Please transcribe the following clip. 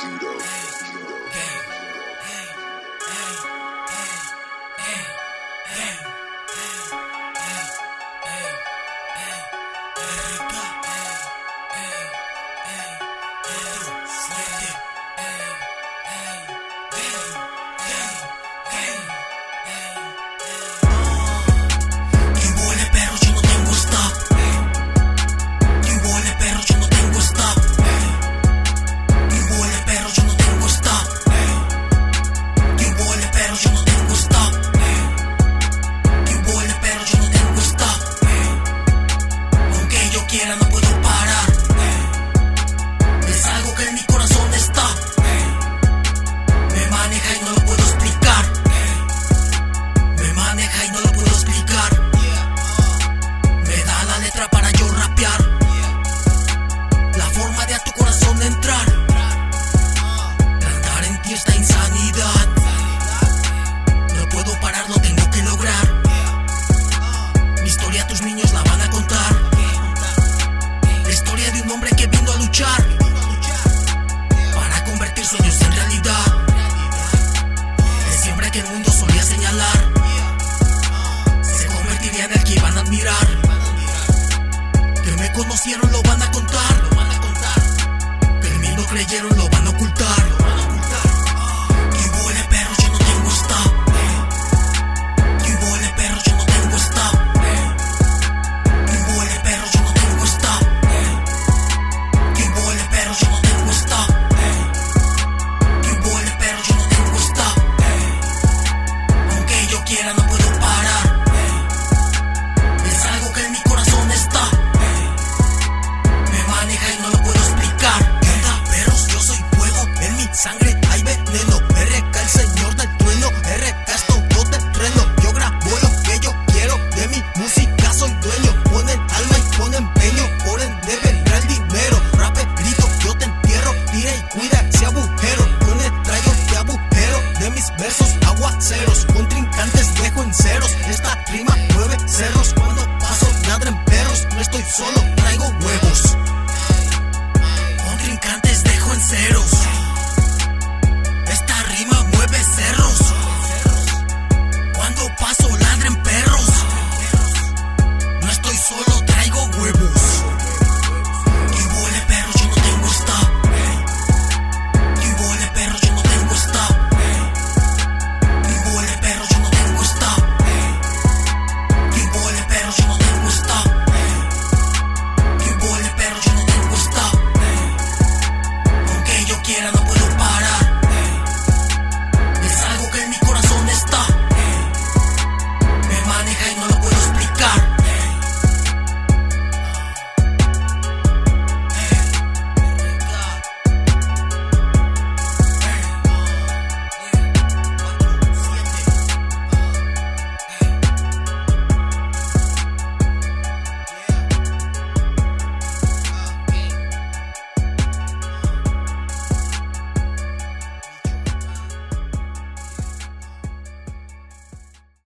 Judo. conocieron lo trincante